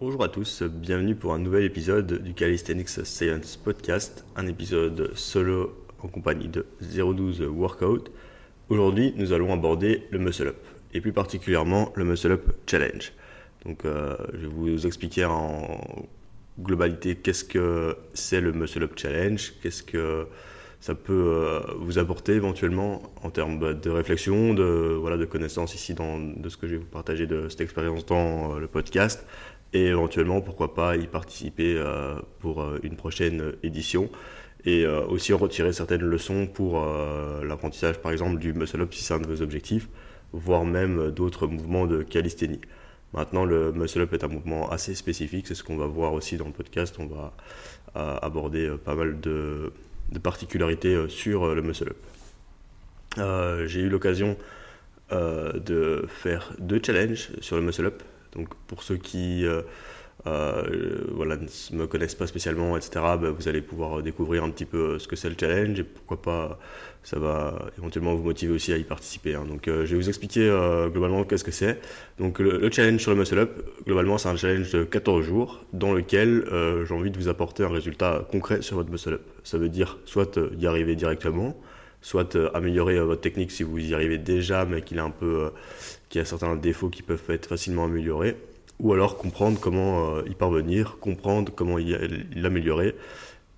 Bonjour à tous, bienvenue pour un nouvel épisode du Calisthenics Science Podcast, un épisode solo en compagnie de 012 Workout. Aujourd'hui, nous allons aborder le Muscle Up, et plus particulièrement le Muscle Up Challenge. Donc, euh, je vais vous expliquer en globalité qu'est-ce que c'est le Muscle Up Challenge, qu'est-ce que ça peut euh, vous apporter éventuellement en termes de réflexion, de, voilà, de connaissances ici dans, de ce que je vais vous partager de cette expérience dans euh, le podcast, et éventuellement, pourquoi pas, y participer euh, pour euh, une prochaine édition et euh, aussi retirer certaines leçons pour l'apprentissage, par exemple, du muscle-up si c'est un de vos objectifs, voire même d'autres mouvements de calisthénie. Maintenant, le muscle-up est un mouvement assez spécifique, c'est ce qu'on va voir aussi dans le podcast. On va aborder pas mal de, de particularités sur le muscle-up. J'ai eu l'occasion de faire deux challenges sur le muscle-up. Donc pour ceux qui euh, euh, voilà, ne me connaissent pas spécialement, etc., bah, vous allez pouvoir découvrir un petit peu ce que c'est le challenge et pourquoi pas ça va éventuellement vous motiver aussi à y participer. Hein. Donc euh, je vais vous expliquer globalement qu'est-ce que c'est. Donc le, challenge sur le Muscle Up, globalement c'est un challenge de 14 jours dans lequel j'ai envie de vous apporter un résultat concret sur votre Muscle Up. Ça veut dire soit y arriver directement, soit améliorer votre technique si vous y arrivez déjà mais qu'il a peu qui a certains défauts qui peuvent être facilement améliorés, ou alors comprendre comment euh, y parvenir, comprendre comment l'améliorer,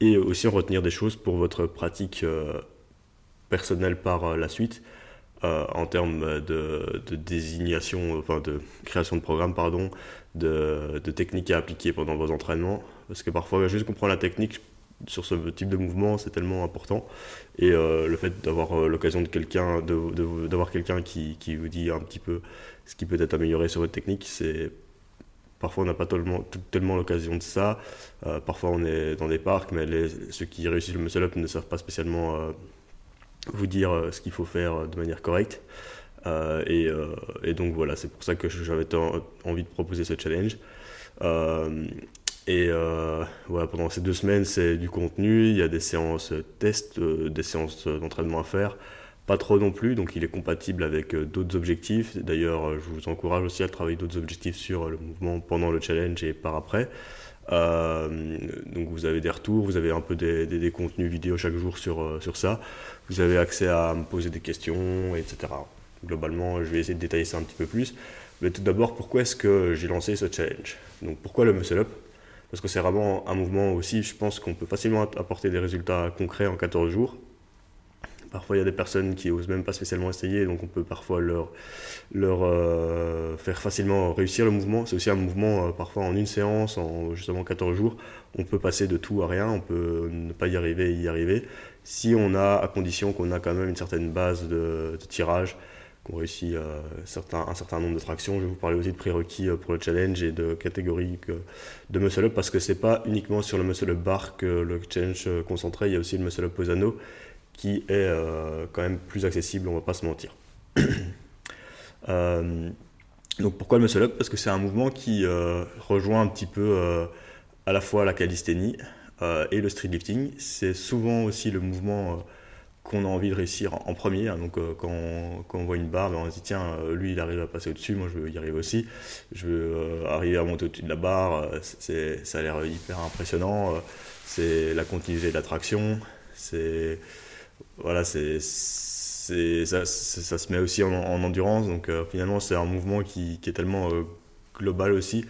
et aussi retenir des choses pour votre pratique euh, personnelle par euh, la suite, en termes de, désignation, enfin de création de programme, pardon, de techniques à appliquer pendant vos entraînements, parce que parfois juste comprendre la technique, sur ce type de mouvement, c'est tellement important. Et euh, le fait d'avoir euh, l'occasion de quelqu'un, d'avoir quelqu'un qui, qui, vous dit un petit peu ce qui peut être amélioré sur votre technique, c'est parfois on n'a pas tellement, tellement l'occasion de ça. Euh, parfois on est dans des parcs, mais ceux qui réussissent le muscle up ne savent pas spécialement vous dire ce qu'il faut faire de manière correcte. Et, et, donc voilà, c'est pour ça que j'avais envie de proposer ce challenge. Et euh, voilà, pendant ces deux semaines, c'est du contenu, il y a des séances tests, euh, des séances d'entraînement à faire, pas trop non plus, donc il est compatible avec euh, d'autres objectifs. D'ailleurs, je vous encourage aussi à travailler d'autres objectifs sur le mouvement pendant le challenge et par après. donc vous avez des retours, vous avez un peu des, des, contenus vidéo chaque jour sur, sur ça. Vous avez accès à me poser des questions, etc. Globalement, je vais essayer de détailler ça un petit peu plus. Mais tout d'abord, pourquoi est-ce que j'ai lancé ce challenge? Donc pourquoi le muscle up? Parce que c'est vraiment un mouvement aussi, je pense qu'on peut facilement apporter des résultats concrets en 14 jours. Parfois, il y a des personnes qui osent même pas spécialement essayer, donc on peut parfois leur, leur euh, faire facilement réussir le mouvement. C'est aussi un mouvement, euh, parfois en une séance, en justement 14 jours, on peut passer de tout à rien, on peut ne pas y arriver et y arriver, si on a, à condition qu'on a quand même une certaine base de, de tirage, qu'on réussit euh, certains, un certain nombre de tractions. Je vais vous parler aussi de prérequis euh, pour le challenge et de catégories de muscle up parce que c'est pas uniquement sur le muscle up bar que le challenge euh, concentré, il y a aussi le muscle up posano qui est quand même plus accessible, on va pas se mentir. donc pourquoi le muscle up? Parce que c'est un mouvement qui rejoint un petit peu à la fois la calisthénie et le street lifting. C'est souvent aussi le mouvement qu'on a envie de réussir en, premier. Hein. Donc euh, quand, on, voit une barre, on se dit tiens, euh, lui il arrive à passer au-dessus, moi je veux y arriver aussi. Je veux euh, arriver à monter au-dessus de la barre. c'est, ça a l'air hyper impressionnant. c'est la continuité de l'attraction. C'est voilà, c'est, ça, ça, se met aussi en, endurance. Donc finalement c'est un mouvement qui est tellement global aussi,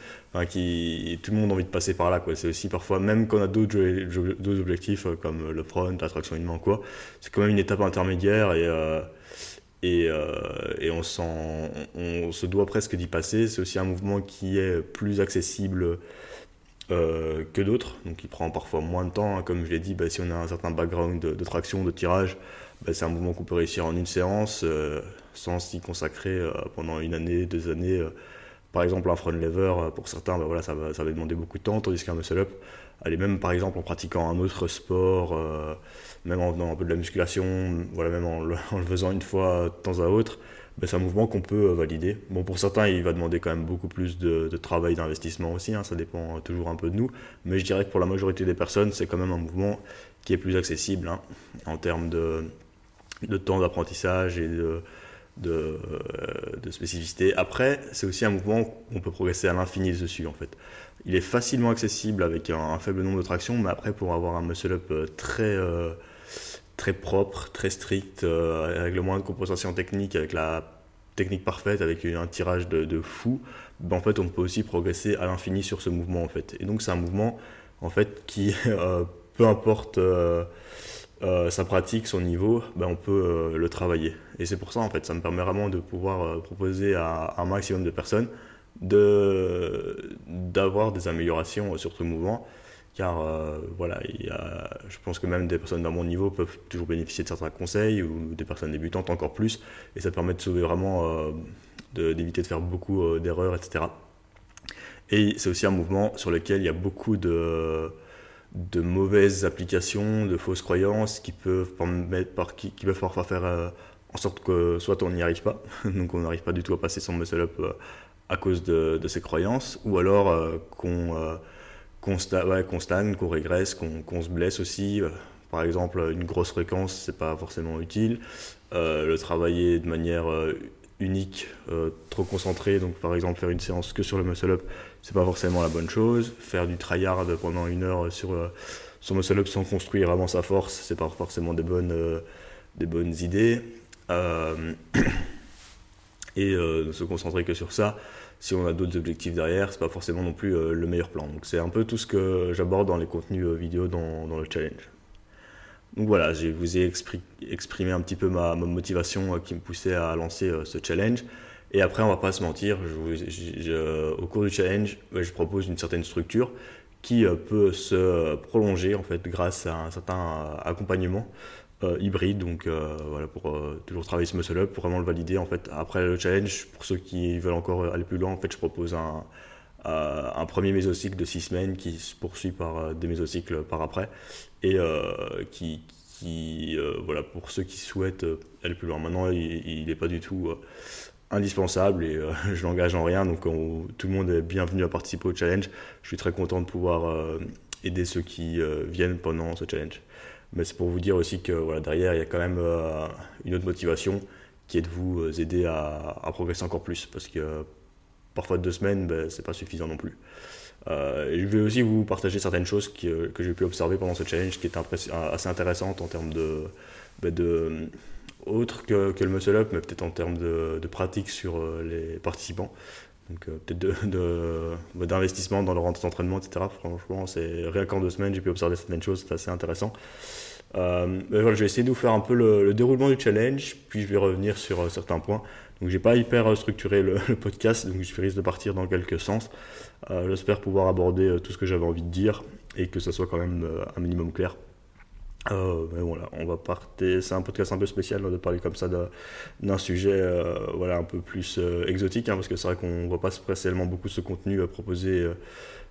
qui, tout le monde a envie de passer par là. C'est aussi parfois, même quand on a d'autres, objectifs euh, comme le front, l'attraction main, quoi, c'est quand même une étape intermédiaire et, euh, et, euh, et on, on, se doit presque d'y passer. C'est aussi un mouvement qui est plus accessible que d'autres, donc il prend parfois moins de temps. Hein. Comme je l'ai dit, bah, si on a un certain background de, traction, de tirage, bah, c'est un mouvement qu'on peut réussir en une séance sans s'y consacrer pendant une année, deux années par exemple, un front lever, euh, pour certains, ben voilà, ça, va, ça va demander beaucoup de temps, tandis qu'un muscle-up, allez, même par exemple en pratiquant un autre sport, euh, même en faisant un peu de la musculation, voilà, même en le, faisant une fois de temps à autre, ben c'est un mouvement qu'on peut euh, valider. Bon, pour certains, il va demander quand même beaucoup plus de, de travail, d'investissement aussi, hein, ça dépend toujours un peu de nous, mais je dirais que pour la majorité des personnes, c'est quand même un mouvement qui est plus accessible hein, en termes de, de temps d'apprentissage et de de, de spécificité. Après, c'est aussi un mouvement où on peut progresser à l'infini dessus en fait. Il est facilement accessible avec un, faible nombre de tractions, mais après pour avoir un muscle-up très très propre, très strict, avec le moins de compensation technique, avec la technique parfaite, avec un tirage de, fou, ben, en fait, on peut aussi progresser à l'infini sur ce mouvement, en fait. Et donc, c'est un mouvement, en fait, qui, euh, peu importe euh, euh, sa pratique, son niveau, ben, on peut le travailler. Et c'est pour ça, en fait, ça me permet vraiment de pouvoir proposer à, un maximum de personnes d'avoir des améliorations sur ce mouvement car euh, voilà, je pense que même des personnes à mon niveau peuvent toujours bénéficier de certains conseils ou des personnes débutantes encore plus, et ça permet de sauver vraiment, euh, d'éviter de, faire beaucoup euh, d'erreurs, etc. Et c'est aussi un mouvement sur lequel il y a beaucoup de, de mauvaises applications, de fausses croyances qui peuvent, par, qui, peuvent parfois faire en sorte que soit on n'y arrive pas, donc on n'arrive pas du tout à passer son muscle up à cause de, ces croyances, ou alors qu'on qu'on stagne, qu'on régresse, qu'on se blesse aussi. Euh, par exemple, une grosse fréquence, c'est pas forcément utile. Euh, le travailler de manière euh, unique, trop concentré, donc par exemple faire une séance que sur le muscle up, c'est pas forcément la bonne chose. Faire du tryhard pendant une heure sur son muscle up sans construire avant sa force, c'est pas forcément des bonnes, des bonnes idées. et ne se concentrer que sur ça, si on a d'autres objectifs derrière, c'est pas forcément non plus euh, le meilleur plan. Donc c'est un peu tout ce que j'aborde dans les contenus euh, vidéo dans, le challenge. Donc voilà, je vous ai exprimé un petit peu ma, motivation euh, qui me poussait à lancer ce challenge. Et après, on va pas se mentir, au cours du challenge, je propose une certaine structure qui peut se prolonger en fait grâce à un certain accompagnement euh, hybride, donc euh, voilà, pour euh, toujours travailler ce muscle up, pour vraiment le valider. En fait, après le challenge, pour ceux qui veulent encore aller plus loin, en fait, je propose un, un premier mésocycle de 6 semaines qui se poursuit par des mésocycles par après, et qui, voilà, pour ceux qui souhaitent aller plus loin. Maintenant, il n'est pas du tout indispensable et je l'engage en rien. Donc tout le monde est bienvenu à participer au challenge. Je suis très content de pouvoir aider ceux qui viennent pendant ce challenge. Mais c'est pour vous dire aussi que voilà, derrière, il y a quand même euh, une autre motivation qui est de vous euh, aider à, progresser encore plus. Parce que parfois deux semaines, ben, c'est pas suffisant non plus. Euh, je vais aussi vous partager certaines choses que j'ai pu observer pendant ce challenge qui est assez intéressantes en termes de, ben, de autre que, que, le muscle up, mais peut-être en termes de, de, pratique sur les participants. Donc peut-être d'investissement de, dans leur entraînement, etc. Franchement, c'est rien qu'en deux semaines, j'ai pu observer certaines choses, c'est assez intéressant. Euh, voilà, je vais essayer de vous faire un peu le, déroulement du challenge, puis je vais revenir sur euh, certains points. Donc j'ai pas hyper euh, structuré le, podcast, donc je risque de partir dans quelques sens. J'espère pouvoir aborder tout ce que j'avais envie de dire et que ça soit quand même un minimum clair. Mais voilà, on va partir. C'est un podcast un peu spécial de parler comme ça d'un sujet voilà, un peu plus exotique, hein, parce que c'est vrai qu'on voit pas spécialement beaucoup ce contenu proposé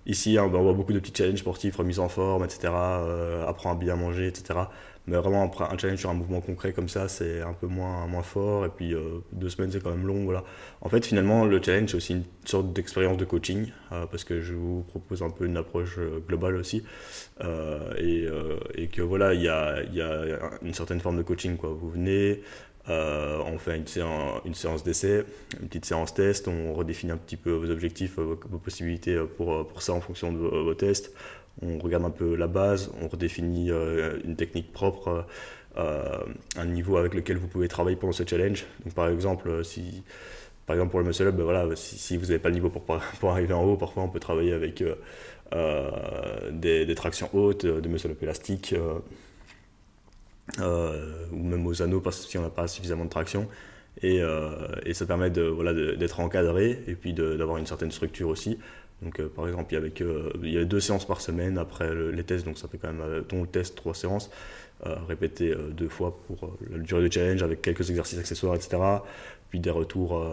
Ici, hein, ben, on voit beaucoup de petits challenges sportifs, remise en forme, etc. Euh, apprendre à bien manger, etc. Mais vraiment, un challenge sur un mouvement concret comme ça, c'est un peu moins, moins fort. Et puis, euh, deux semaines, c'est quand même long. Voilà. En fait, finalement, le challenge, c'est aussi une sorte d'expérience de coaching, euh, parce que je vous propose un peu une approche globale aussi. Et, et, que voilà, il y a, y a, une certaine forme de coaching. Quoi. Vous venez, euh, on fait une séance, d'essai, une petite séance test, on redéfinit un petit peu vos objectifs, vos, possibilités pour, pour, ça en fonction de vos, tests. On regarde un peu la base, on redéfinit euh, une technique propre, euh, un niveau avec lequel vous pouvez travailler pendant ce challenge. Donc par exemple, si par exemple pour le muscle up, ben voilà, si, vous n'avez pas le niveau pour, pour, arriver en haut, parfois on peut travailler avec des, des, tractions hautes, des muscle up élastiques. Euh, ou même aux anneaux parce qu'on n'a pas suffisamment de traction. Et, euh, et ça permet de, voilà, d'être encadré et puis d'avoir une certaine structure aussi. Donc, euh, par exemple, il y, avait deux séances par semaine après les tests, donc ça fait quand même, ton le test, trois séances, répétées deux fois pour la durée de challenge avec quelques exercices accessoires, etc. Puis des retours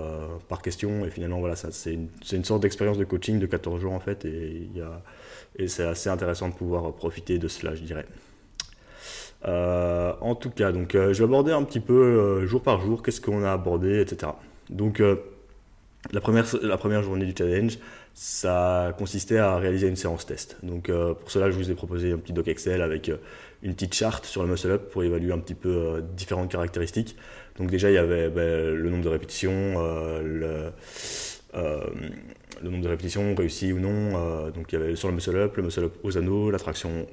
par question. Et finalement, voilà, c'est une, une, sorte d'expérience de coaching de 14 jours en fait. Et, et c'est assez intéressant de pouvoir profiter de cela, je dirais. Euh, en tout cas, donc, euh, je vais aborder un petit peu euh, jour par jour, qu'est-ce qu'on a abordé, etc. Donc, la, première, la première journée du challenge, ça consistait à réaliser une séance test. Donc pour cela, je vous ai proposé un petit doc Excel avec une petite charte sur le muscle up pour évaluer un petit peu différentes caractéristiques. Donc déjà, il y avait ben, le nombre de répétitions, le, le, nombre de répétitions réussies ou non. donc il y avait sur le muscle up, le muscle up aux anneaux, la traction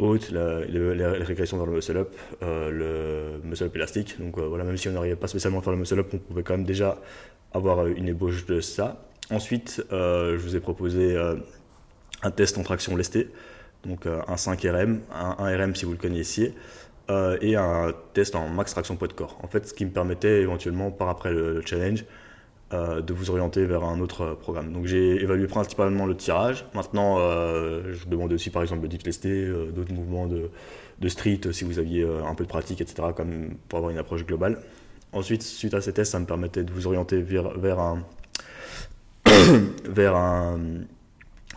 haute, la, les, régressions dans le muscle up, euh, le muscle up élastique. Donc euh, voilà, même si on n'arrivait pas spécialement à faire le muscle up, on pouvait quand même déjà avoir une ébauche de ça. Ensuite, euh, je vous ai proposé un test en traction lestée, donc un 5 RM, un 1 RM si vous le connaissiez, et un test en max traction poids de corps. En fait, ce qui me permettait éventuellement, par après le challenge, euh, de vous orienter vers un autre programme. Donc j'ai évalué principalement le tirage. Maintenant, euh, je demandais aussi par exemple le deep lesté, euh, d'autres mouvements de, de, street si vous aviez un peu de pratique, etc., comme pour avoir une approche globale. Ensuite, suite à ces tests, ça me permettait de vous orienter vers, vers un, vers un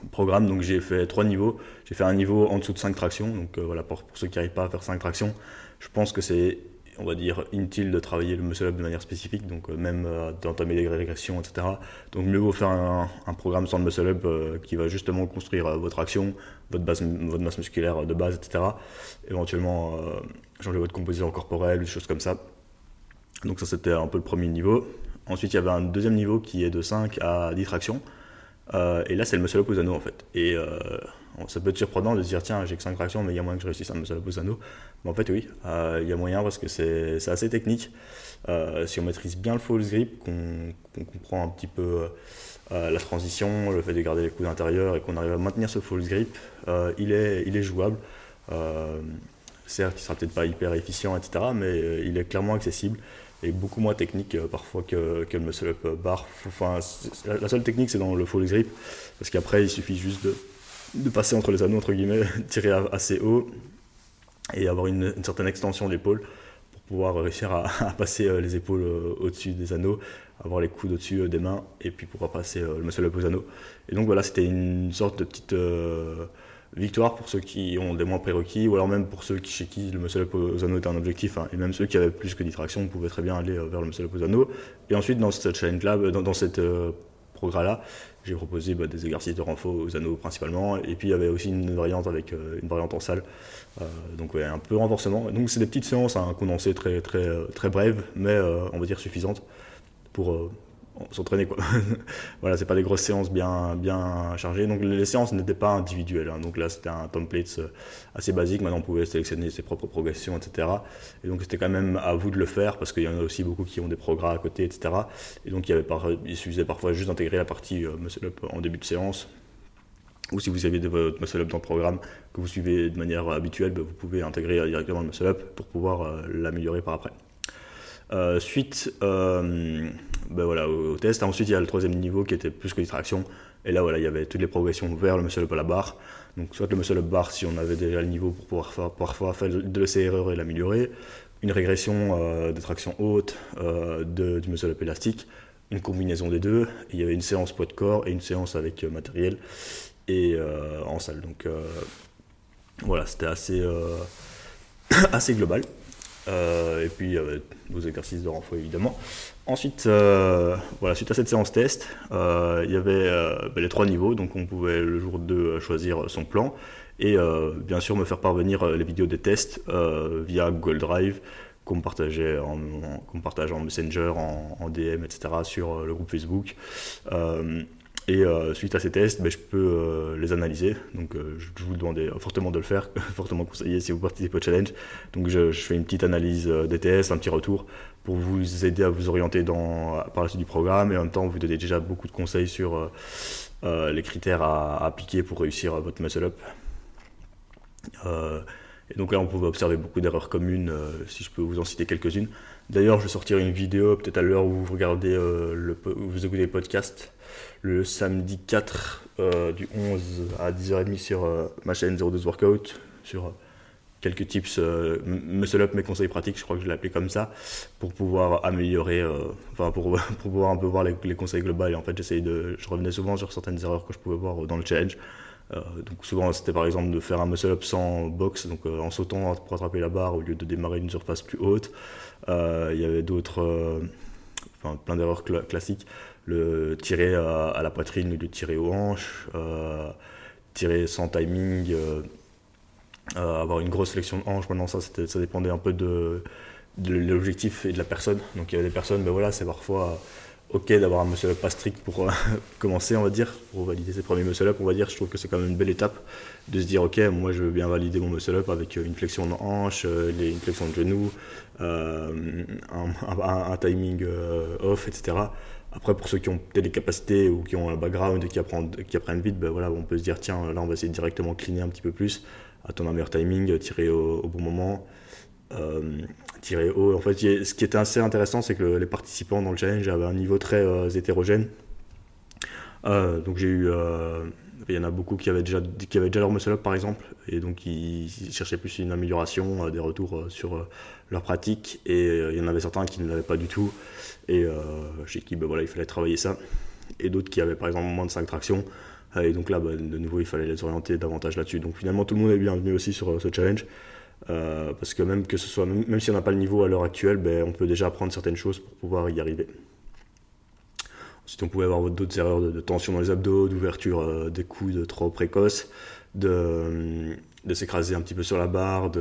programme. Donc j'ai fait trois niveaux. J'ai fait un niveau en dessous de 5 tractions. Donc voilà, pour, pour ceux qui n'arrivent pas à faire 5 tractions, je pense que c'est on va dire, inutile de travailler le muscle up de manière spécifique, donc euh, même euh, d'entamer des régressions, etc. Donc mieux vaut faire un, programme sans le muscle up euh, qui va justement construire votre action, votre, votre masse musculaire de base, etc. Éventuellement changer votre composition corporelle, des choses comme ça. Donc ça c'était un peu le premier niveau. Ensuite il y avait un deuxième niveau qui est de 5 à 10 tractions. et là c'est le muscle up aux anneaux en fait. Et ça peut être surprenant de se dire tiens j'ai que 5 tractions mais il y a moyen que je réussisse à muscle up aux anneaux. Mais en fait oui, euh, il y a moyen parce que c'est assez technique. Euh, si on maîtrise bien le false grip, qu'on comprend un petit peu euh, la transition, le fait de garder les coudes intérieurs et qu'on arrive à maintenir ce false grip, il, est, il est jouable. certes, il sera peut-être pas hyper efficient, etc. Mais il est clairement accessible et beaucoup moins technique parfois que, que, le muscle up bar. Enfin, la, la, seule technique c'est dans le false grip parce qu'après il suffit juste de de passer entre les anneaux, entre guillemets, tirer assez haut et avoir une, certaine extension d'épaule pour pouvoir réussir à, passer euh, les épaules euh, au-dessus des anneaux, avoir les coudes au-dessus euh, des mains et puis pouvoir passer le muscle up aux anneaux. Et donc voilà, c'était une sorte de petite victoire pour ceux qui ont des moins prérequis ou alors même pour ceux qui, chez qui le muscle up aux anneaux était un objectif hein. et même ceux qui avaient plus que 10 tractions pouvaient très bien aller vers le muscle up aux anneaux. Et ensuite, dans cette challenge lab, dans, dans cette programme-là, j'ai proposé bah, des exercices de renfort aux anneaux principalement, et puis il y avait aussi une variante avec euh, une variante en salle, euh, donc un peu renforcement. Donc c'est des petites séances, hein, condensé très très très brèves, mais euh, on va dire suffisantes pour s'entraîner quoi. voilà, c'est pas des grosses séances bien bien chargées. Donc les séances n'étaient pas individuelles. Hein. Donc là c'était un template euh, assez basique. Maintenant on pouvait sélectionner ses propres progressions, etc. Et donc c'était quand même à vous de le faire parce qu'il y en a aussi beaucoup qui ont des programmes à côté, etc. Et donc il, suffisait parfois juste d'intégrer la partie euh, muscle up en début de séance. Ou si vous avez de votre muscle up dans le programme que vous suivez de manière habituelle, ben, vous pouvez intégrer directement le muscle up pour pouvoir euh, l'améliorer par après. suite ben voilà, au, test. Ensuite, il y a le troisième niveau qui était plus que distraction. Et là, voilà, il y avait toutes les progressions vers le muscle up à la barre. Donc, soit le muscle up bar si on avait déjà le niveau pour pouvoir faire, parfois faire de ses erreurs et l'améliorer. Une régression euh, de traction haute euh, du muscle up élastique. Une combinaison des deux. il y avait une séance poids de corps et une séance avec euh, matériel et en salle. Donc, voilà, c'était assez, assez global. Et puis, vos exercices de renfort évidemment. Ensuite, euh, voilà, suite à cette séance test, euh, il y avait euh, ben, les trois niveaux, donc on pouvait le jour 2 choisir son plan et bien sûr me faire parvenir les vidéos des tests via Google Drive qu'on partageait en, partage en Messenger, en, DM, etc. sur le groupe Facebook. Et suite à ces tests, ben, je peux les analyser. Donc je vous demande fortement de le faire, fortement conseillé si vous participez au challenge. Donc je, fais une petite analyse des tests, un petit retour pour vous aider à vous orienter par la suite du programme et en même temps vous donner déjà beaucoup de conseils sur euh, euh, les critères à, appliquer pour réussir votre muscle up. Euh, et donc là on pouvait observer beaucoup d'erreurs communes, si je peux vous en citer quelques-unes. D'ailleurs je vais sortir une vidéo peut-être à l'heure où vous regardez le, où vous écoutez le podcast le samedi 4 du 11 à 10h30 sur ma chaîne 02 Workout sur quelques tips euh, muscle up, mes conseils pratiques, je crois que je l'ai appelé comme ça, pour pouvoir améliorer, euh, enfin pour, pouvoir un peu voir les, conseils globaux. Et en fait, j'essayais de, je revenais souvent sur certaines erreurs que je pouvais voir dans le challenge. Euh, donc souvent c'était par exemple de faire un muscle up sans box, donc en sautant pour attraper la barre au lieu de démarrer une surface plus haute. Il y avait d'autres, enfin plein d'erreurs classiques le tirer à, la poitrine ou de tirer aux hanches, tirer sans timing, avoir une grosse sélection de hanches. Maintenant, ça, ça dépendait un peu de, l'objectif et de la personne. Donc il y a des personnes, ben voilà, c'est parfois ok d'avoir un muscle up pas strict pour euh, commencer, on va dire, pour valider ses premiers muscle up, on va dire. Je trouve que c'est quand même une belle étape de se dire, ok, moi je veux bien valider mon muscle up avec une flexion de hanche, euh, une flexion de genou, euh, un, timing off, etc. Après, pour ceux qui ont peut-être des capacités ou qui ont un background et qui apprennent, qui apprennent vite, ben voilà, on peut se dire, tiens, là on va essayer de directement cleaner un petit peu plus, attendre un meilleur timing, tirer au, bon moment. En fait, ce qui était assez intéressant, c'est que les participants dans le challenge avaient un niveau très euh, hétérogène. Euh, donc j'ai eu, euh, il y en a beaucoup qui avaient déjà, leur muscle up par exemple, et donc ils, cherchaient plus une amélioration, des retours sur leur pratique, et il y en avait certains qui ne l'avaient pas du tout, et chez qui ben, il fallait travailler ça, et d'autres qui avaient par exemple moins de 5 tractions, et donc là, ben, de nouveau, il fallait les orienter davantage là-dessus. Donc finalement, tout le monde est bienvenu aussi sur ce challenge. Euh, parce que même que ce soit, même, si on n'a pas le niveau à l'heure actuelle, ben, on peut déjà apprendre certaines choses pour pouvoir y arriver. Ensuite, on pouvait avoir d'autres erreurs de, tension dans les abdos, d'ouverture euh, des coudes trop précoces, de, euh, de s'écraser un petit peu sur la barre,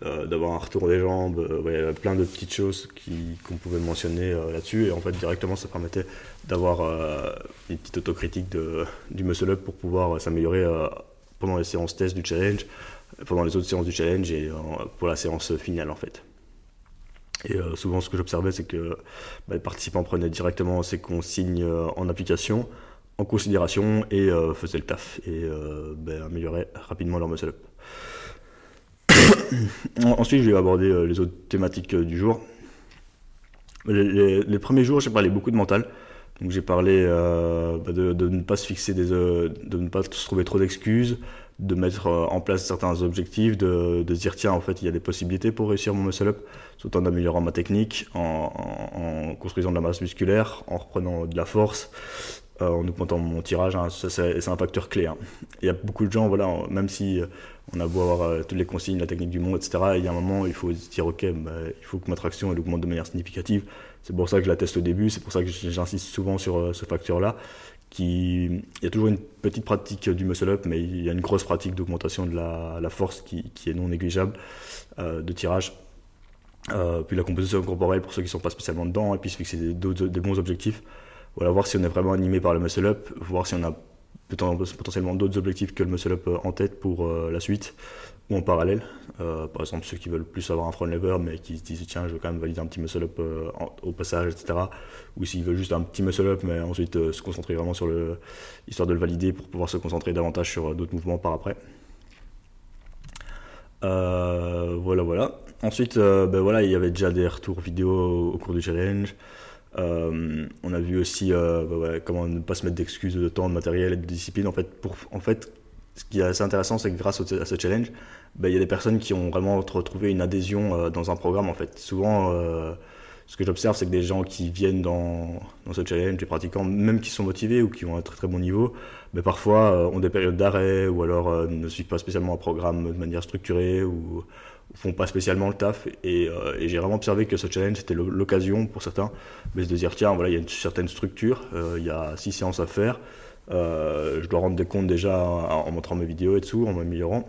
d'avoir un retour des jambes. plein de petites choses qu'on pouvait mentionner là-dessus. Et en fait, directement, ça permettait d'avoir une petite autocritique du muscle-up pour pouvoir s'améliorer pendant les séances test du challenge pendant les autres séances du challenge et euh, pour la séance finale en fait. Et euh, souvent, ce que j'observais, c'est que bah, les participants prenaient directement ces consignes euh, en application, en considération et faisaient le taf et bah, amélioraient rapidement leur muscle up. Ensuite, je vais aborder les autres thématiques du jour. Les, premiers jours, j'ai parlé beaucoup de mental. Donc j'ai parlé bah, de, ne pas se fixer des, de ne pas se trouver trop d'excuses, de mettre euh, en place certains objectifs, de, de, dire tiens en fait il y a des possibilités pour réussir mon muscle up, tout en améliorant ma technique, en, en, construisant de la masse musculaire, en reprenant de la force, euh, en augmentant mon tirage, hein, c'est un facteur clé. Hein. Il y a beaucoup de gens, voilà, même si euh, on a beau avoir toutes les consignes, la technique du monde, etc., il y a un moment il faut se dire ok, bah, il faut que ma traction elle augmente de manière significative. C'est pour ça que je la teste au début, c'est pour ça que j'insiste souvent sur ce facteur-là, il y a toujours une petite pratique du muscle-up, mais il y a une grosse pratique d'augmentation de la, force qui, est non négligeable euh, de tirage. Euh, puis la composition corporelle pour ceux qui ne sont pas spécialement dedans, et puis se fixer des, des bons objectifs. Voilà, voir si on est vraiment animé par le muscle-up, voir si on a potentiellement d'autres objectifs que le muscle-up euh, en tête pour la suite ou en parallèle. Euh, par exemple, ceux qui veulent plus avoir un front lever, mais qui se disent tiens, je veux quand même valider un petit muscle up euh, au passage, etc. Ou s'ils veulent juste un petit muscle up, mais ensuite euh, se concentrer vraiment sur le. histoire de le valider pour pouvoir se concentrer davantage sur d'autres mouvements par après. voilà, voilà. Ensuite, ben voilà, il y avait déjà des retours vidéo au cours du challenge. on a vu aussi ben comment ne pas se mettre d'excuses de temps, de matériel et de discipline. En fait, pour, en fait ce qui est assez intéressant, c'est que grâce à ce challenge, ben, il y a des personnes qui ont vraiment retrouvé une adhésion euh, dans un programme. En fait, souvent, euh, ce que j'observe, c'est que des gens qui viennent dans, dans ce challenge, des pratiquants, même qui sont motivés ou qui ont un très très bon niveau, ben, parfois euh, ont des périodes d'arrêt ou alors ne suivent pas spécialement un programme de manière structurée ou, font pas spécialement le taf. Et, j'ai vraiment observé que ce challenge, c'était l'occasion pour certains de se dire tiens, voilà, il y a une certaine structure, il y a six séances à faire. Euh, je dois rendre des comptes déjà en, montrant mes vidéos et tout, en m'améliorant.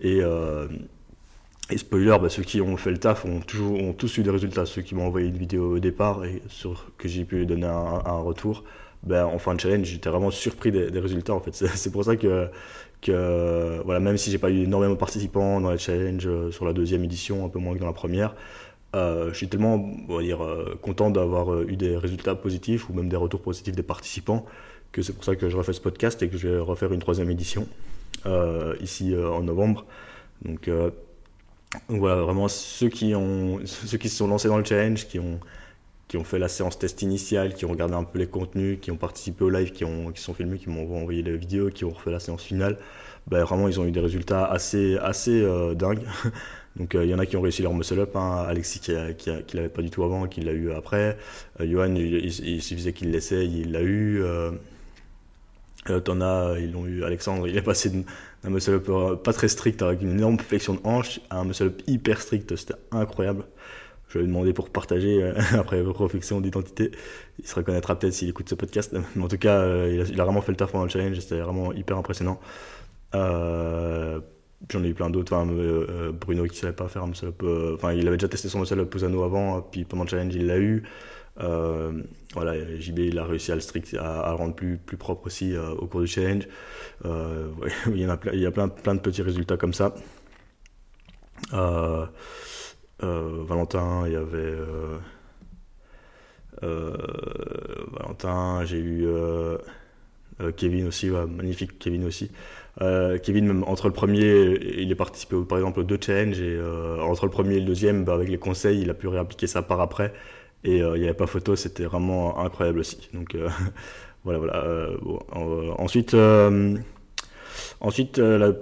Et, euh, spoiler, bah, ceux qui ont fait le taf ont, toujours, ont tous eu des résultats. Ceux qui m'ont envoyé une vidéo au départ et sur, que j'ai pu donner un, retour, ben, en fin de challenge, j'étais vraiment surpris des, résultats. En fait. C'est pour ça que, que voilà, même si j'ai pas eu énormément de participants dans les challenges euh, sur la deuxième édition, un peu moins que dans la première, euh, je suis tellement on va dire, content d'avoir eu des résultats positifs ou même des retours positifs des participants que c'est pour ça que je refais ce podcast et que je vais refaire une troisième édition euh, ici euh, en novembre. Donc, euh, donc, voilà, vraiment ceux qui, ont, ceux qui se sont lancés dans le challenge, qui ont, qui ont fait la séance test initiale, qui ont regardé un peu les contenus, qui ont participé au live, qui, ont, qui sont filmés, qui m'ont envoyé les vidéos, qui ont refait la séance finale, ben, vraiment ils ont eu des résultats assez, assez dingues. Donc il y en a qui ont réussi leur muscle up, hein. Alexis qui, qui, l'avait pas du tout avant, qui l'a eu après. Johan, il, suffisait qu'il l'essaye, il l'a eu. Euh, t'en as, ils l'ont eu, Alexandre, il est passé d'un muscle up pas très strict avec une énorme flexion de hanche à un muscle up hyper strict, c'était incroyable. je lui demander pour partager après réflexion d'identité. Il se reconnaîtra peut-être s'il écoute ce podcast. Mais en tout cas, il a, vraiment fait le taf pendant le challenge. C'était vraiment hyper impressionnant. J'en ai eu plein d'autres. Bruno qui savait pas faire un muscle up. Enfin, il avait déjà testé son muscle up Posano avant. Puis pendant le challenge, il l'a eu. Euh, voilà, JB il a réussi à le, strict, à, rendre plus, plus propre aussi euh, au cours du challenge. Euh, il y, en a plein, il y a plein, plein de petits résultats comme ça. Valentin, il y avait Valentin, j'ai eu Kevin aussi, magnifique Kevin aussi. Kevin, même entre le premier, il est participé par exemple aux deux challenges et entre le premier et le deuxième, bah, avec les conseils, il a pu réappliquer ça par après. Et euh, il n'y avait pas photo, c'était vraiment incroyable aussi. Donc euh, voilà, voilà. Euh, ensuite, ensuite la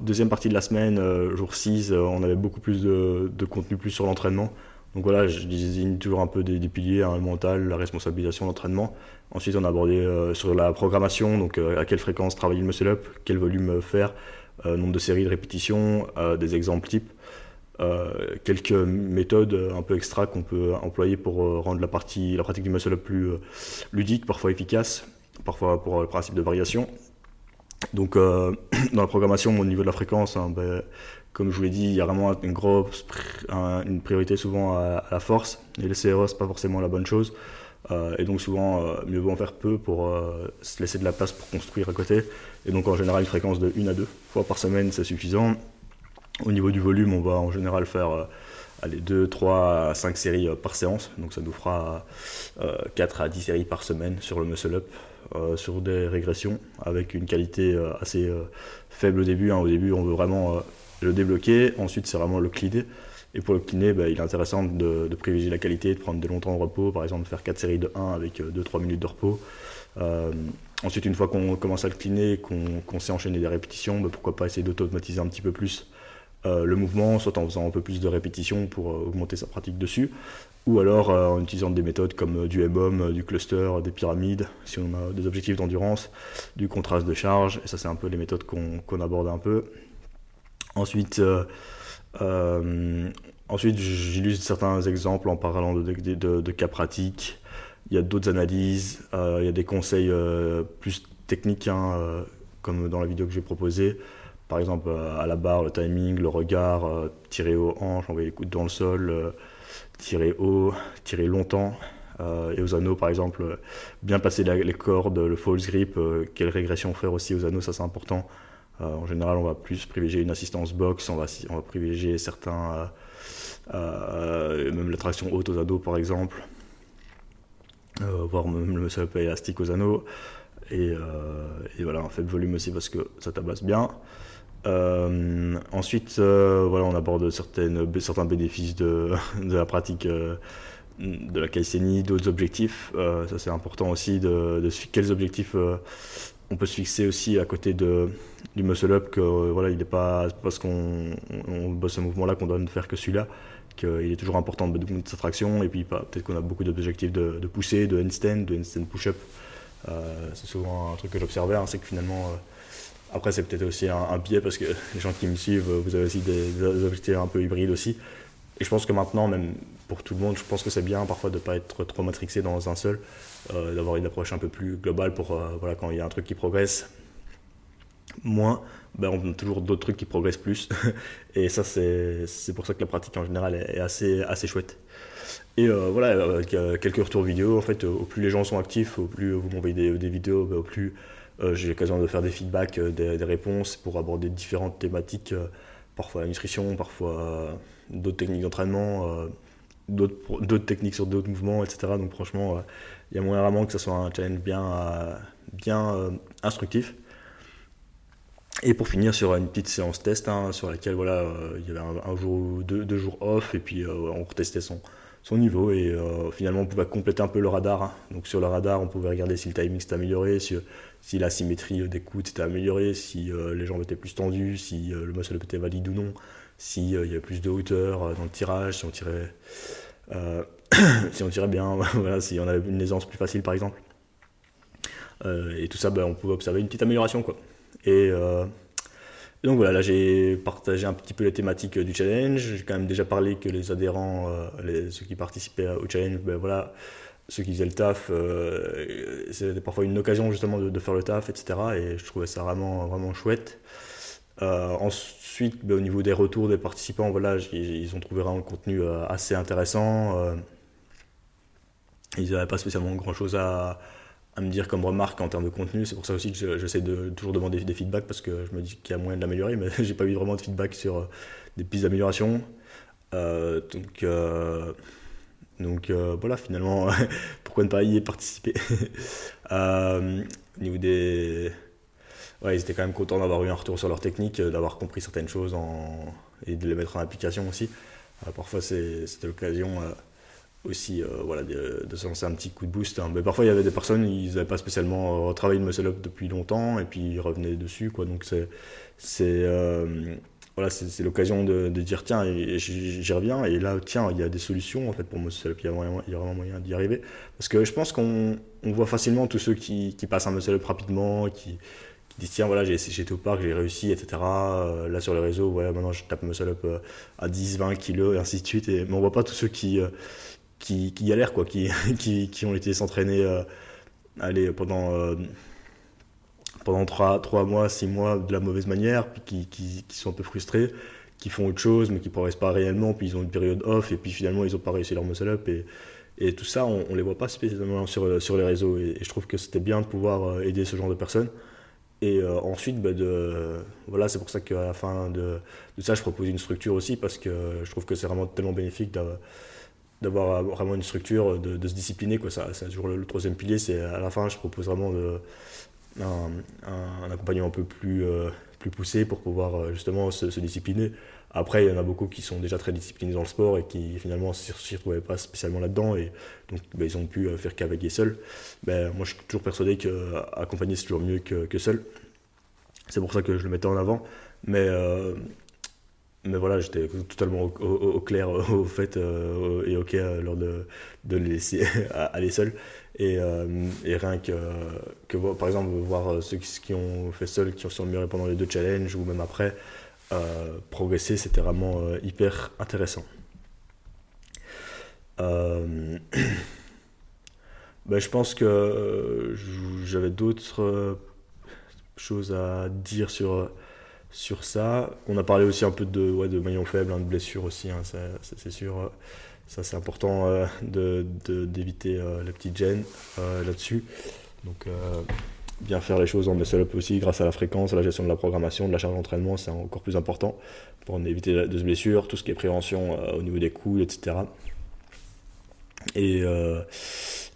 deuxième partie de la semaine, jour 6, on avait beaucoup plus de, contenu plus sur l'entraînement. Donc voilà, je désigne toujours un peu des, piliers, hein, le mental, la responsabilisation, l'entraînement. Ensuite, on a abordé sur la programmation, donc à quelle fréquence travailler le muscle up, quel volume faire, nombre de séries de répétitions, des exemples types. Euh, quelques méthodes un peu extra qu'on peut employer pour euh, rendre la, partie, la pratique du muscle up plus euh, ludique, parfois efficace, parfois pour le principe de variation. Donc dans la programmation, au niveau de la fréquence, hein, ben, comme je vous l'ai dit, il y a vraiment une grosse une priorité souvent à, la force. Et le CRE, c'est pas forcément la bonne chose. et donc souvent, mieux vaut en faire peu pour se laisser de la place pour construire à côté. Et donc en général, une fréquence de 1 à 2 fois par semaine, c'est suffisant. Au niveau du volume, on va en général faire 2, euh, 3 5 séries euh, par séance. Donc ça nous fera 4 euh, à 10 séries par semaine sur le muscle up, sur des régressions avec une qualité assez faible au début. Hein. Au début, on veut vraiment le débloquer. Ensuite, c'est vraiment le cliner. Et pour le cliner, bah, il est intéressant de, privilégier la qualité, de prendre des longs temps de repos, par exemple faire 4 séries de 1 avec 2-3 minutes de repos. ensuite, une fois qu'on commence à le cliner, qu'on sait enchaîner des répétitions, bah, pourquoi pas essayer d'automatiser un petit peu plus euh, le mouvement, soit en faisant un peu plus de répétitions pour euh, augmenter sa pratique dessus, ou alors euh, en utilisant des méthodes comme du M-BOM, du cluster, des pyramides, si on a des objectifs d'endurance, du contraste de charge, et ça c'est un peu les méthodes qu'on aborde un peu. Ensuite, ensuite j'illustre certains exemples en parlant de, cas pratiques. Il y a d'autres analyses, il y a des conseils plus techniques, hein, comme dans la vidéo que j'ai proposée. Par exemple, euh, à la barre, le timing, le regard, euh, tirer haut hanche, envoyer les coudes dans le sol, euh, tirer haut, tirer longtemps. et aux anneaux, par exemple, bien passer les cordes, le false grip, quelle régression faire aussi aux anneaux, ça c'est important. en général, on va plus privilégier une assistance box, on va, privilégier certains, même la traction haute aux anneaux par exemple, voire même le muscle élastique aux anneaux. Et, voilà, un faible volume aussi parce que ça tabasse bien. Euh, ensuite, euh, voilà, on aborde certaines, certains bénéfices de, la pratique euh, de la calisthénie, d'autres objectifs. ça, c'est important aussi de, de, quels objectifs on peut se fixer aussi à côté de, du muscle up. Que voilà, il n'est pas parce qu'on on bosse ce mouvement-là qu'on doit ne faire que celui-là. Qu'il est toujours important de de sa traction. Et puis, bah, peut-être qu'on a beaucoup d'objectifs de, de pousser, de handstand, de handstand push-up. c'est souvent un truc que j'observais, hein, c'est que finalement après, c'est peut-être aussi un, biais parce que les gens qui me suivent, vous avez aussi des, objectifs un peu hybrides aussi. Et je pense que maintenant, même pour tout le monde, je pense que c'est bien parfois de ne pas être trop matrixé dans un seul, euh, d'avoir une approche un peu plus globale pour euh, voilà, quand il y a un truc qui progresse moins, ben on a toujours d'autres trucs qui progressent plus. et ça, c'est pour ça que la pratique en général est, assez, assez chouette. Et euh, voilà, quelques retours vidéo. En fait, au plus les gens sont actifs, au plus vous m'envoyez des, vidéos, ben, au plus j'ai l'occasion de faire des feedbacks, euh, des, réponses pour aborder différentes thématiques, euh, parfois la nutrition, parfois d'autres techniques d'entraînement, d'autres techniques sur d'autres mouvements, etc. Donc franchement, il y a moyen vraiment que ce soit un challenge bien, bien instructif. Et pour finir sur une petite séance test hein, sur laquelle voilà, il y avait un, jour deux, deux, jours off et puis on retestait son, son niveau et finalement on pouvait compléter un peu le radar. Hein. Donc sur le radar on pouvait regarder si le timing s'est amélioré, si, si la symétrie des coudes s'était améliorée, si euh, les jambes étaient plus tendues, si euh, le muscle était valide ou non, si euh, y avait plus de hauteur dans le tirage, si on tirait, si on tirait bien, voilà, si on avait une aisance plus facile par exemple. et tout ça, ben, on pouvait observer une petite amélioration quoi. Et, donc voilà, là j'ai partagé un petit peu les thématiques du challenge. J'ai quand même déjà parlé que les adhérents, ceux qui participaient au challenge, ben voilà, ceux qui faisaient le taf, c'était parfois une occasion justement de, faire le taf, etc. Et je trouvais ça vraiment, vraiment chouette. ensuite, ben, au niveau des retours des participants, voilà, ils ont trouvé vraiment le contenu assez intéressant. ils n'avaient pas spécialement grand chose à, à me dire comme remarque en termes de contenu. C'est pour ça aussi que j'essaie de toujours demander des feedbacks parce que je me dis qu'il y a moyen de l'améliorer, mais j'ai pas eu vraiment de feedback sur euh, des pistes d'amélioration. Euh, donc, euh, voilà, finalement, pourquoi ne pas y participer? Au niveau des. Ouais, ils étaient quand même contents d'avoir eu un retour sur leur technique, d'avoir compris certaines choses et de les mettre en application aussi. parfois, c'était l'occasion aussi euh, voilà, de, se lancer un petit coup de boost. Hein. Mais parfois, il y avait des personnes, ils n'avaient pas spécialement retravaillé le muscle up depuis longtemps et puis ils revenaient dessus. Quoi. Donc, c'est, euh, voilà, c'est, l'occasion de, dire tiens, j'y reviens. Et là, tiens, il y a des solutions en fait, pour muscle up. Il y, a il y a vraiment moyen d'y arriver. Parce que je pense qu'on on voit facilement tous ceux qui, passent un muscle up rapidement, qui, disent tiens voilà été au parc j'ai réussi etc euh, là sur les réseaux voilà maintenant je tape muscle up à 10 20 kilos et ainsi de suite mais on voit pas tous ceux qui qui, qui galèrent, quoi, qui, qui, ont été s'entraîner euh, pendant, euh, pendant 3, 3, mois, 6 mois de la mauvaise manière, puis qui, qui, sont un peu frustrés, qui font autre chose, mais qui ne progressent pas réellement, puis ils ont une période off, et puis finalement ils n'ont pas réussi leur muscle up. Et, et tout ça, on ne les voit pas spécialement sur, sur les réseaux. Et, je trouve que c'était bien de pouvoir euh, aider ce genre de personnes. Et ensuite, bah, de, voilà, c'est pour ça qu'à la fin de, de, ça, je propose une structure aussi, parce que je trouve que c'est vraiment tellement bénéfique d'avoir vraiment une structure, de, se discipliner. Quoi. Ça, c'est toujours le, troisième pilier. C'est à la fin, je propose vraiment de, un, accompagnement un peu plus, euh, plus poussé pour pouvoir euh, justement se, discipliner. Après, il y en a beaucoup qui sont déjà très disciplinés dans le sport et qui finalement ne s'y retrouvaient pas spécialement là-dedans et donc ben, ils ont pu euh, faire qu'avec et seul. Ben, moi, je suis toujours persuadé qu'accompagner, c'est toujours mieux que, que seul. C'est pour ça que je le mettais en avant. Mais mais voilà, j'étais totalement au, clair au fait et ok lors de, de les laisser aller seuls. Et, euh, et, rien que, que, par exemple, voir ceux qui, ont fait seuls, qui ont sont améliorés pendant les deux challenges ou même après, progresser, c'était vraiment hyper intéressant. ben, je pense que j'avais d'autres choses à dire sur sur ça. On a parlé aussi un peu de, ouais, de maillons faibles, hein, de blessures aussi, hein, c'est sûr. Ça, c'est important euh, d'éviter euh, les petites gênes euh, là-dessus. Donc, bien faire les choses en muscle up aussi, grâce à la fréquence, à la gestion de la programmation, de la charge d'entraînement, c'est encore plus important pour éviter de se blessure, tout ce qui est prévention au niveau des coups, etc. Et,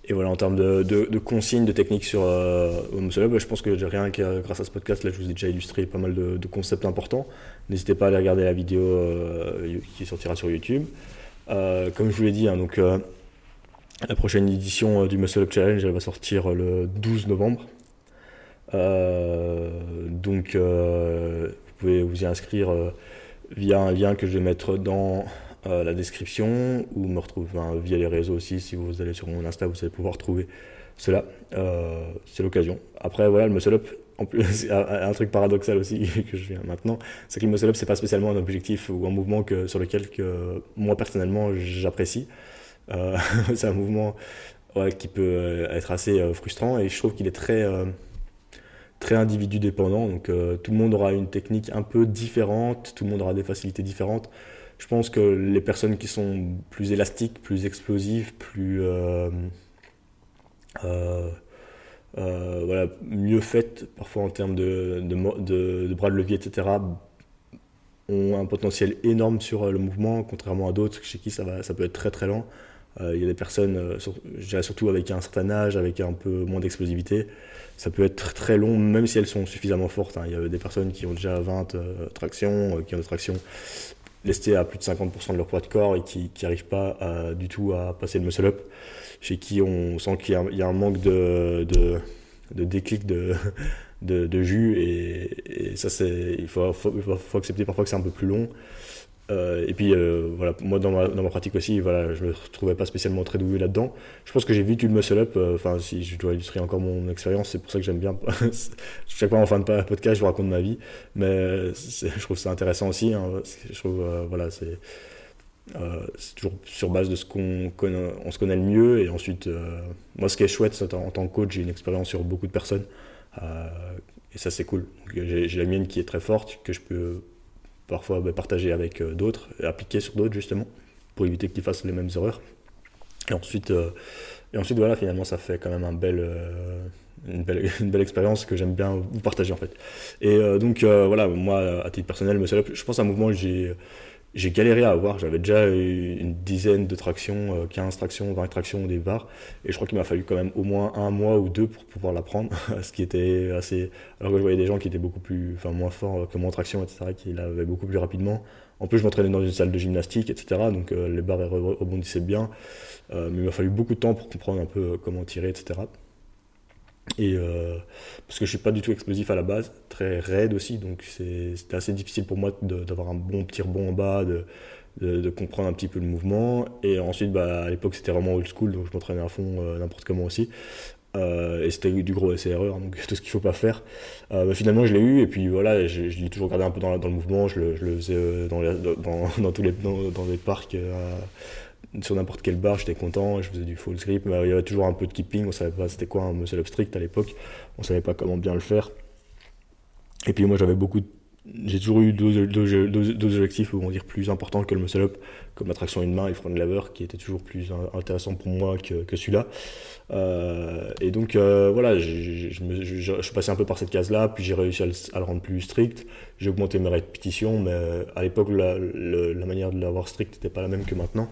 et voilà, en termes de, de, consignes, de techniques sur euh, je pense que rien que grâce à ce podcast, là, je vous ai déjà illustré pas mal de, concepts importants. N'hésitez pas à aller regarder la vidéo qui sortira sur YouTube. Euh, comme je vous l'ai dit, hein, donc, euh, la prochaine édition du Muscle Up Challenge, elle va sortir le 12 novembre. donc, vous pouvez vous y inscrire via un lien que je vais mettre dans euh, la description ou me retrouver via les réseaux aussi. Si vous allez sur mon Insta, vous allez pouvoir trouver cela. Euh, c'est l'occasion. Après, voilà, le muscle up, en plus, un truc paradoxal aussi que je viens maintenant, c'est que le muscle up, c'est pas spécialement un objectif ou un mouvement que, sur lequel que moi personnellement j'apprécie. Euh, c'est un mouvement qui peut être assez frustrant et je trouve qu'il est très très individu dépendant. Donc tout le monde aura une technique un peu différente, tout le monde aura des facilités différentes je pense que les personnes qui sont plus élastiques, plus explosives, plus euh, euh, euh, voilà, mieux faites, parfois en termes de, bras de levier, etc., ont un potentiel énorme sur le mouvement, contrairement à d'autres chez qui ça, va, ça peut être très très lent. Il y a des personnes, surtout avec un certain âge, avec un peu moins d'explosivité, ça peut être très long, même si elles sont suffisamment fortes. Hein. Il y a des personnes qui ont déjà 20 tractions, qui ont des tractions lestés à plus de 50% de leur poids de corps et qui n'arrivent pas du tout à passer le muscle up, chez qui on sent qu'il y, a un manque de, de, déclic de, de, jus et, ça c'est il faut, faut, accepter parfois que c'est un peu plus long. et puis voilà, moi dans ma, dans ma, pratique aussi, voilà, je me trouvais pas spécialement très doué là-dedans. Je pense que j'ai vite eu le muscle up. Enfin, si je dois illustrer encore mon expérience, c'est pour ça que j'aime bien. Chaque fois en fin de podcast, je vous raconte ma vie, mais je trouve ça intéressant aussi. Hein, je trouve, voilà, c'est euh, c'est toujours sur base de ce qu'on connaît, on se connaît le mieux. Et ensuite, euh, moi, ce qui est chouette, en, tant que coach, j'ai une expérience sur beaucoup de personnes. Euh, et ça, c'est cool. J'ai la mienne qui est très forte, que je peux parfois bah, partager avec d'autres, appliquer sur d'autres, justement, pour éviter qu'ils fassent les mêmes erreurs. Et ensuite, et ensuite voilà, finalement, ça fait quand même un une belle, une belle expérience que j'aime bien vous partager, en fait. Et donc, voilà, moi, à titre personnel, je pense à un mouvement, j'ai j'ai galéré à avoir. J'avais déjà une dizaine de tractions, 15 euh, tractions, 20 tractions au départ. Et je crois qu'il m'a fallu quand même au moins un mois ou deux pour pouvoir l'apprendre. ce qui était assez. Alors que je voyais des gens qui étaient beaucoup plus. Enfin, moins forts que moi en traction, etc., qui l'avaient beaucoup plus rapidement. En plus, je m'entraînais dans une salle de gymnastique, etc. Donc euh, les barres rebondissaient bien. Euh, mais il m'a fallu beaucoup de temps pour comprendre un peu comment tirer, etc. Et euh, parce que je suis pas du tout explosif à la base, très raide aussi, donc c'était assez difficile pour moi d'avoir un bon petit rebond en bas, de, comprendre un petit peu le mouvement. Et ensuite, bah, à l'époque, c'était vraiment old school, donc je m'entraînais à fond euh, n'importe comment aussi. Euh, et c'était du gros essai erreur, donc tout ce qu'il faut pas faire. Bah, finalement, je l'ai eu, et puis voilà, je, l'ai toujours gardé un peu dans, le mouvement, je le, je faisais dans, dans, tous les, dans les parcs sur n'importe quelle barre, j'étais content, je faisais du full grip, mais il y avait toujours un peu de keeping, on savait pas c'était quoi un muscle up strict à l'époque, on savait pas comment bien le faire. Et puis moi j'avais beaucoup, j'ai toujours eu deux, deux, deux, objectifs, on dire plus importants que le muscle up, comme la traction une main et le front lever, qui était toujours plus intéressant pour moi que, que celui-là. Euh, et donc euh, voilà, je, je, suis passé un peu par cette case-là, puis j'ai réussi à le, rendre plus strict. J'ai augmenté mes répétitions, mais à l'époque la, la, manière de l'avoir strict n'était pas la même que maintenant.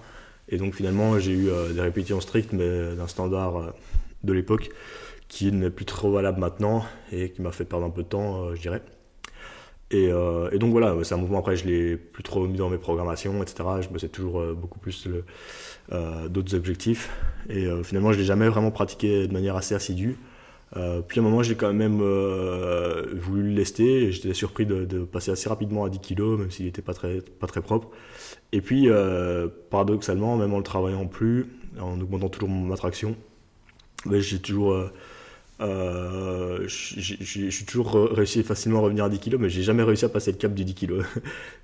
Et donc finalement, j'ai eu euh, des répétitions strictes, mais d'un standard euh, de l'époque qui n'est plus trop valable maintenant et qui m'a fait perdre un peu de temps, euh, je dirais. Et, donc voilà, c'est un mouvement après, je l'ai plus trop mis dans mes programmations, etc. Je me toujours beaucoup plus d'autres objectifs. Et finalement, je ne l'ai jamais vraiment pratiqué de manière assez assidue. Puis à un moment, j'ai quand même voulu le lester. J'étais surpris de, passer assez rapidement à 10 kg, même s'il n'était pas très, pas très propre. Et puis, euh, paradoxalement, même en le travaillant plus, en augmentant toujours ma traction, ben, j'ai toujours, euh, euh, j'ai toujours réussi facilement à revenir à 10 kg, mais j'ai jamais réussi à passer le cap du 10 kg.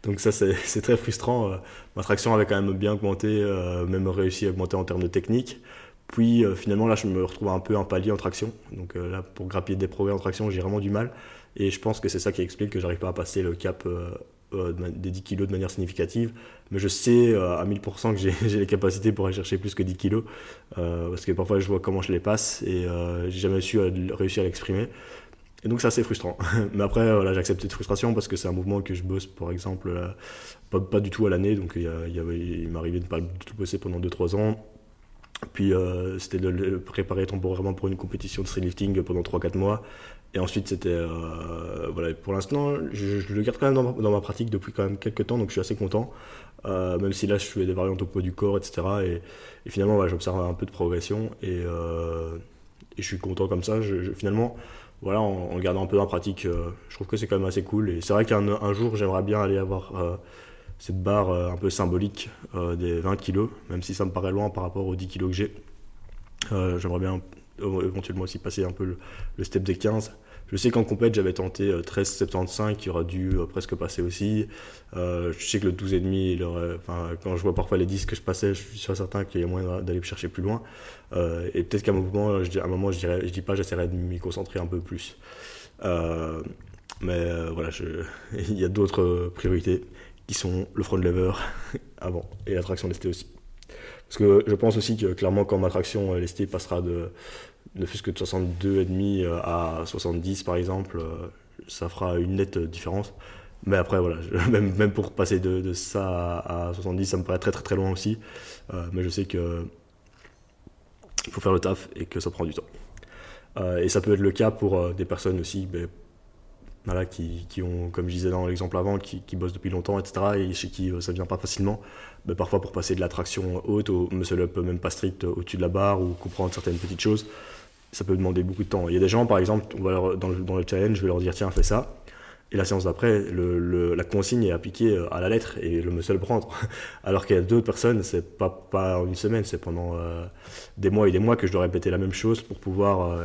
Donc ça, c'est très frustrant. Ma traction avait quand même bien augmenté, même réussi à augmenter en termes de technique. Puis finalement, là, je me retrouve un peu un palier en traction. Donc là, pour grappiller des progrès en traction, j'ai vraiment du mal. Et je pense que c'est ça qui explique que j'arrive pas à passer le cap euh, des 10 kilos de manière significative, mais je sais euh, à 1000% que j'ai les capacités pour aller chercher plus que 10 kilos, euh, parce que parfois je vois comment je les passe et j'ai jamais su réussir à l'exprimer. Et donc c'est assez frustrant. mais après, voilà, j'accepte cette frustration parce que c'est un mouvement que je bosse, par exemple, pas, pas, du tout à l'année, donc il, il, il m'arrivait de ne pas du tout bosser pendant 2-3 ans. Puis c'était de le préparer temporairement pour une compétition de lifting pendant 3-4 mois. Et ensuite, c'était. Euh, voilà, pour l'instant, je, le garde quand même dans ma, pratique depuis quand même quelques temps, donc je suis assez content. Euh, même si là, je fais des variantes au poids du corps, etc. Et, finalement, j'observe un peu de progression et, euh, je suis content comme ça. Finalement, voilà, en, en, gardant un peu dans la pratique, je trouve que c'est quand même assez cool. Et c'est vrai qu'un un jour, j'aimerais bien aller avoir cette barre un peu symbolique des 20 kg, même si ça me paraît loin par rapport aux 10 kg que j'ai. j'aimerais bien éventuellement aussi passer un peu le, step des 15. Je sais qu'en compète, j'avais tenté 13,75 euh, qui aurait dû euh, presque passer aussi. Euh, je sais que le 12,5, enfin, quand je vois parfois les 10 que je passais, je suis certain qu'il y a moyen d'aller chercher plus loin. et peut-être qu'à un moment, je, je dirais, je dis pas, j'essaierai de m'y concentrer un peu plus. mais voilà, il y a d'autres priorités qui sont le front lever avant et l'attraction d'ST aussi. Parce que je pense aussi que clairement, quand ma traction lesté passera de ne fût-ce que de 62,5 euh, à 70 par exemple, euh, ça fera une nette différence. Mais après, voilà, même, même pour passer de, de, ça à 70, ça me paraît très très très loin aussi. Euh, mais je sais que il faut faire le taf et que ça prend du temps. et ça peut être le cas pour des personnes aussi ben, qui, ont, comme je disais dans l'exemple avant, qui, bossent depuis longtemps, etc. et chez qui ça vient pas facilement. Ben, parfois, pour passer de la traction haute au muscle up même pas strict au-dessus de la barre ou comprendre certaines petites choses, ça peut demander beaucoup de temps. Il y a des gens, par exemple, dans, le, challenge, je vais leur dire tiens, fais ça. Et la séance d'après, la consigne est appliquée euh, à la lettre et le muscle prendre. Alors qu'il y a d'autres personnes, c'est pas, pas une semaine, c'est pendant euh, des mois et des mois que je dois répéter la même chose pour pouvoir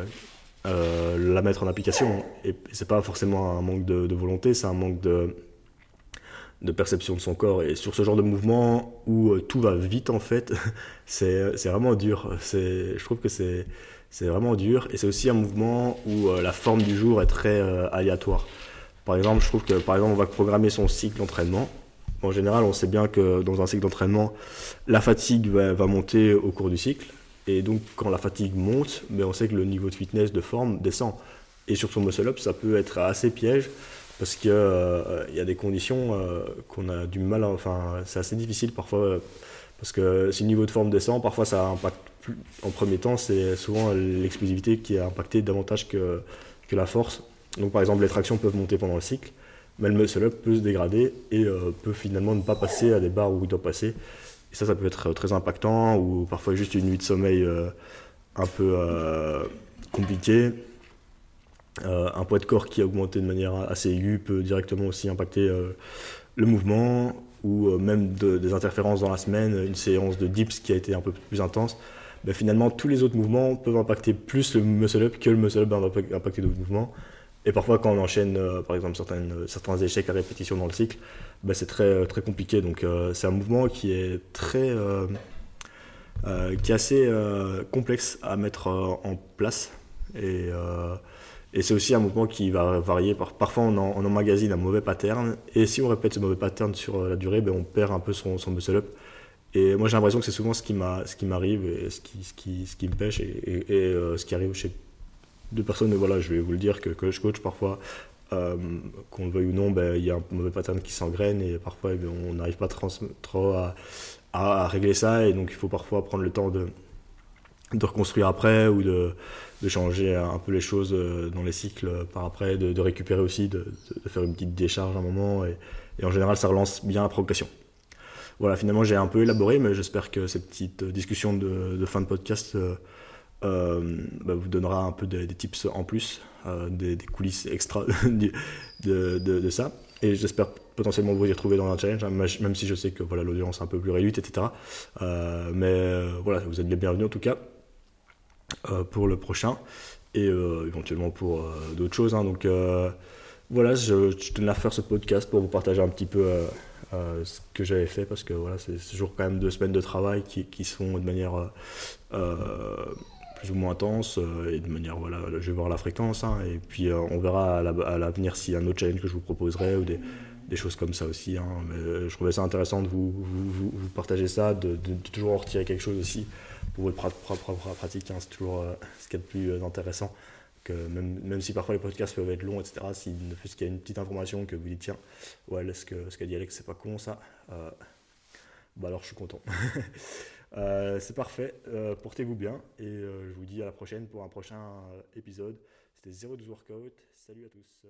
la mettre en application. Et c'est pas forcément un manque de, volonté, c'est un manque de, de perception de son corps. Et sur ce genre de mouvement où tout va vite, en fait, c'est vraiment dur. Je trouve que c'est vraiment dur. Et c'est aussi un mouvement où la forme du jour est très aléatoire. Par exemple, je trouve que par exemple, on va programmer son cycle d'entraînement. En général, on sait bien que dans un cycle d'entraînement, la fatigue va, monter au cours du cycle. Et donc, quand la fatigue monte, ben, on sait que le niveau de fitness, de forme descend. Et sur son muscle-up, ça peut être assez piège parce qu'il euh, y a des conditions euh, qu'on a du mal à. Enfin, c'est assez difficile parfois parce que si le niveau de forme descend, parfois ça impacte plus. En premier temps, c'est souvent l'explosivité qui est impactée davantage que, que la force. Donc par exemple, les tractions peuvent monter pendant le cycle, mais le muscle-up peut se dégrader et euh, peut finalement ne pas passer à des barres où il doit passer. Et ça, ça peut être très impactant, ou parfois juste une nuit de sommeil euh, un peu euh, compliquée. un poids de corps qui a augmenté de manière assez aiguë peut directement aussi impacter le mouvement, ou même des interférences dans la semaine, une séance de dips qui a été un peu plus intense. Ben, finalement, tous les autres mouvements peuvent impacter plus le muscle-up que le muscle-up va impacter d'autres mouvements. Et parfois, quand on enchaîne, euh, par exemple, certaines, certains échecs à répétition dans le cycle, ben, c'est très, très compliqué. Donc, euh, c'est un mouvement qui est très, euh, qui est assez complexe à mettre en place. Et, c'est aussi un mouvement qui va varier. parfois, on, en, on, emmagasine un mauvais pattern. Et si on répète ce mauvais pattern sur la durée, ben, on perd un peu son, son muscle-up. Et moi, j'ai l'impression que c'est souvent ce qui m'arrive et ce qui, ce, qui, ce qui me pêche et, et, ce qui arrive chez de personnes, voilà, je vais vous le dire, que, que je coach parfois, euh, qu'on le veuille ou non, ben, il y a un mauvais pattern qui s'engraine et parfois eh on n'arrive pas trop à, régler ça et donc il faut parfois prendre le temps de, de reconstruire après ou de, de, changer un peu les choses euh, dans les cycles par après, de, récupérer aussi, de, faire une petite décharge à un moment et, en général ça relance bien la progression. Voilà, finalement j'ai un peu élaboré, mais j'espère que cette petite discussion de, fin de podcast euh, bah, vous donnera un peu des, tips en plus, euh, des, coulisses extra de, ça. Et j'espère potentiellement vous y retrouver dans un challenge, hein, même si je sais que voilà l'audience est un peu plus réduite, etc. Euh, mais voilà, vous êtes les bienvenus en tout cas pour le prochain et éventuellement pour d'autres choses. Hein. donc voilà, je, tenais à faire ce podcast pour vous partager un petit peu ce que j'avais fait parce que voilà, c'est toujours quand même deux semaines de travail qui, font de manière plus ou moins intense euh, et de manière voilà je vais voir la fréquence hein, et puis euh, on verra à l'avenir a un autre challenge que je vous proposerai ou des, choses comme ça aussi hein. mais euh, je trouvais ça intéressant de vous, partager ça de, toujours en retirer quelque chose aussi pour votre propre, pratique hein. c'est toujours ce qui est le plus intéressant que même, même, si parfois les podcasts peuvent être longs etc si ne qu'il y a une petite information que vous dites tiens ouais ce que ce qu'a dit Alex c'est pas con ça bah alors je suis content Euh, c'est parfait. Euh, portez-vous bien et euh, je vous dis à la prochaine pour un prochain épisode. C'était 02 Workout. Salut à tous.